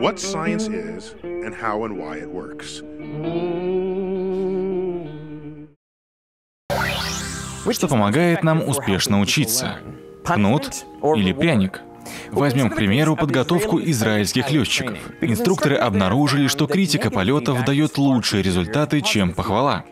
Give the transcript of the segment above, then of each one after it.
what science is and how and why it works. Что помогает нам успешно учиться? Кнут или пряник? Возьмем, к примеру, подготовку израильских летчиков. Инструкторы обнаружили, что критика полетов дает лучшие результаты, чем похвала.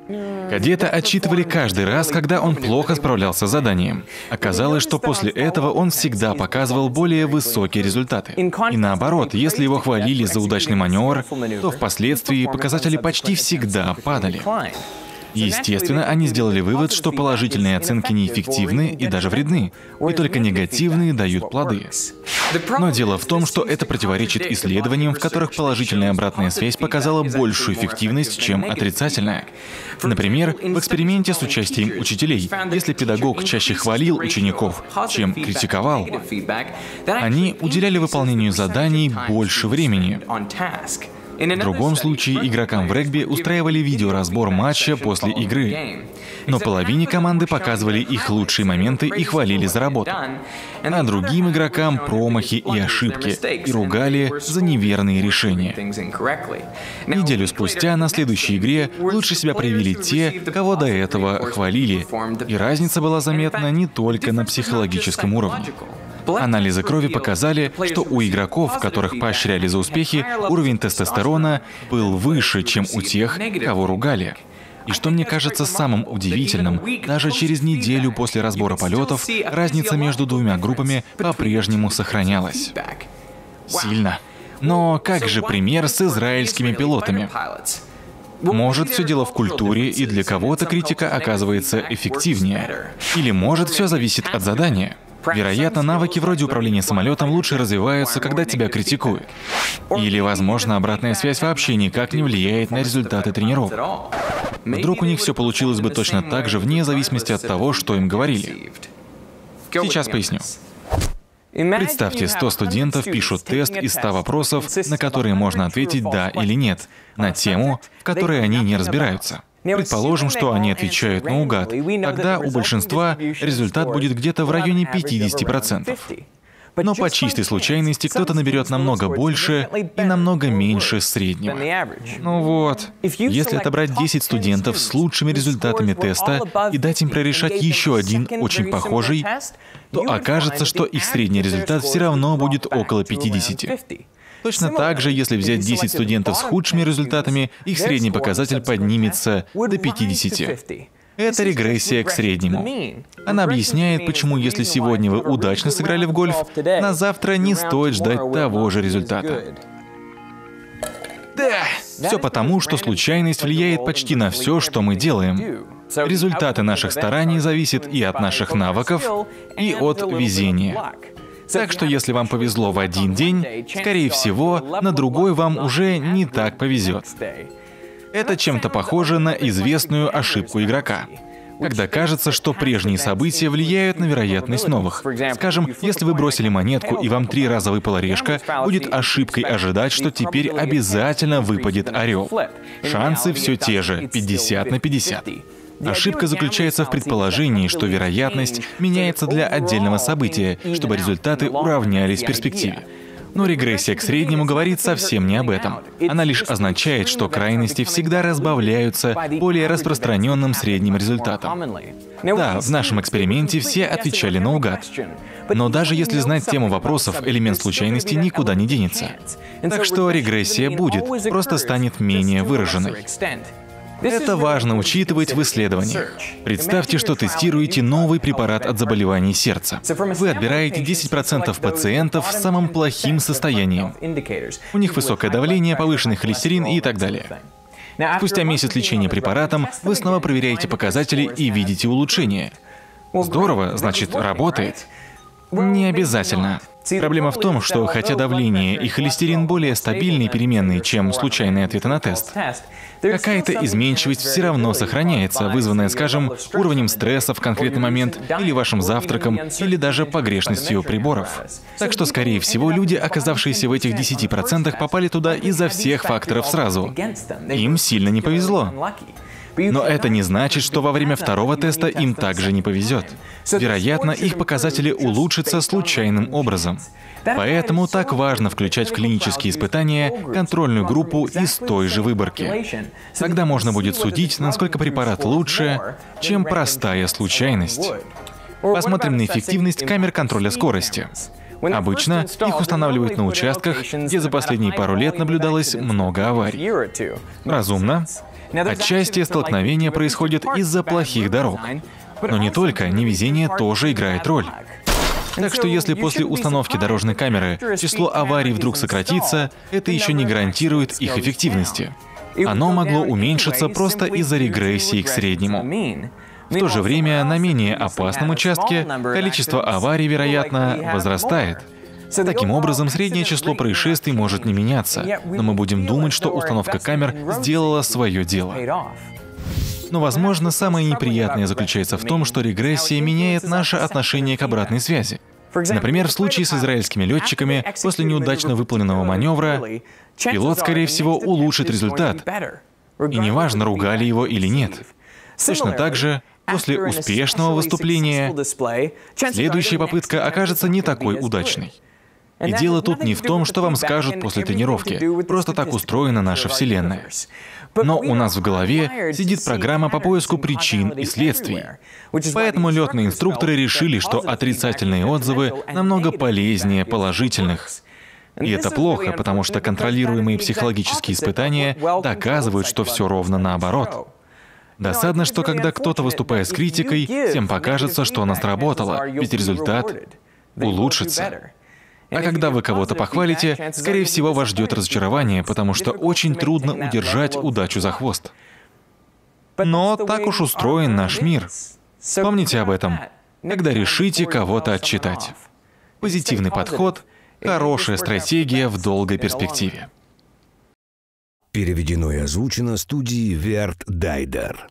Кадета отчитывали каждый раз, когда он плохо справлялся с заданием. Оказалось, что после этого он всегда показывал более высокие результаты. И наоборот, если его хвалили за удачный маневр, то впоследствии показатели почти всегда падали. Естественно, они сделали вывод, что положительные оценки неэффективны и даже вредны, и только негативные дают плоды. Но дело в том, что это противоречит исследованиям, в которых положительная обратная связь показала большую эффективность, чем отрицательная. Например, в эксперименте с участием учителей, если педагог чаще хвалил учеников, чем критиковал, они уделяли выполнению заданий больше времени. В другом случае игрокам в регби устраивали видеоразбор матча после игры. Но половине команды показывали их лучшие моменты и хвалили за работу. А другим игрокам промахи и ошибки и ругали за неверные решения. Неделю спустя на следующей игре лучше себя проявили те, кого до этого хвалили. И разница была заметна не только на психологическом уровне. Анализы крови показали, что у игроков, которых поощряли за успехи, уровень тестостерона был выше, чем у тех, кого ругали. И что мне кажется самым удивительным, даже через неделю после разбора полетов разница между двумя группами по-прежнему сохранялась. Сильно. Но как же пример с израильскими пилотами? Может, все дело в культуре, и для кого-то критика оказывается эффективнее. Или может, все зависит от задания. Вероятно, навыки вроде управления самолетом лучше развиваются, когда тебя критикуют. Или, возможно, обратная связь вообще никак не влияет на результаты тренировок. Вдруг у них все получилось бы точно так же, вне зависимости от того, что им говорили. Сейчас поясню. Представьте, 100 студентов пишут тест из 100 вопросов, на которые можно ответить «да» или «нет», на тему, в которой они не разбираются. Предположим, что они отвечают наугад. Тогда у большинства результат будет где-то в районе 50%. Но по чистой случайности кто-то наберет намного больше и намного меньше среднего. Ну вот, если отобрать 10 студентов с лучшими результатами теста и дать им прорешать еще один очень похожий, то окажется, что их средний результат все равно будет около 50. Точно так же, если взять 10 студентов с худшими результатами, их средний показатель поднимется до 50. Это регрессия к среднему. Она объясняет, почему если сегодня вы удачно сыграли в гольф, на завтра не стоит ждать того же результата. Да, все потому, что случайность влияет почти на все, что мы делаем. Результаты наших стараний зависят и от наших навыков, и от везения. Так что если вам повезло в один день, скорее всего, на другой вам уже не так повезет. Это чем-то похоже на известную ошибку игрока когда кажется, что прежние события влияют на вероятность новых. Скажем, если вы бросили монетку и вам три раза выпала решка, будет ошибкой ожидать, что теперь обязательно выпадет орел. Шансы все те же, 50 на 50. Ошибка заключается в предположении, что вероятность меняется для отдельного события, чтобы результаты уравнялись в перспективе. Но регрессия к среднему говорит совсем не об этом. Она лишь означает, что крайности всегда разбавляются более распространенным средним результатом. Да, в нашем эксперименте все отвечали наугад. Но даже если знать тему вопросов, элемент случайности никуда не денется. Так что регрессия будет, просто станет менее выраженной. Это важно учитывать в исследованиях. Представьте, что тестируете новый препарат от заболеваний сердца. Вы отбираете 10% пациентов с самым плохим состоянием. У них высокое давление, повышенный холестерин и так далее. Спустя месяц лечения препаратом вы снова проверяете показатели и видите улучшение. Здорово, значит, работает. Не обязательно. Проблема в том, что хотя давление и холестерин более стабильные переменные, чем случайные ответы на тест, какая-то изменчивость все равно сохраняется, вызванная, скажем, уровнем стресса в конкретный момент, или вашим завтраком, или даже погрешностью приборов. Так что, скорее всего, люди, оказавшиеся в этих 10%, попали туда из-за всех факторов сразу. Им сильно не повезло. Но это не значит, что во время второго теста им также не повезет. Вероятно, их показатели улучшатся случайным образом. Поэтому так важно включать в клинические испытания контрольную группу из той же выборки. Тогда можно будет судить, насколько препарат лучше, чем простая случайность. Посмотрим на эффективность камер контроля скорости. Обычно их устанавливают на участках, где за последние пару лет наблюдалось много аварий. Разумно. Отчасти столкновения происходят из-за плохих дорог. Но не только, невезение тоже играет роль. Так что если после установки дорожной камеры число аварий вдруг сократится, это еще не гарантирует их эффективности. Оно могло уменьшиться просто из-за регрессии к среднему. В то же время на менее опасном участке количество аварий, вероятно, возрастает. Таким образом, среднее число происшествий может не меняться, но мы будем думать, что установка камер сделала свое дело. Но, возможно, самое неприятное заключается в том, что регрессия меняет наше отношение к обратной связи. Например, в случае с израильскими летчиками, после неудачно выполненного маневра, пилот, скорее всего, улучшит результат. И неважно, ругали его или нет. Точно так же, после успешного выступления, следующая попытка окажется не такой удачной. И дело тут не в том, что вам скажут после тренировки. Просто так устроена наша Вселенная. Но у нас в голове сидит программа по поиску причин и следствий. Поэтому летные инструкторы решили, что отрицательные отзывы намного полезнее положительных. И это плохо, потому что контролируемые психологические испытания доказывают, что все ровно наоборот. Досадно, что когда кто-то выступает с критикой, всем покажется, что она сработала, ведь результат улучшится. А когда вы кого-то похвалите, скорее всего, вас ждет разочарование, потому что очень трудно удержать удачу за хвост. Но так уж устроен наш мир. Помните об этом, когда решите кого-то отчитать. Позитивный подход — хорошая стратегия в долгой перспективе. Переведено и озвучено студией Верт Дайдер.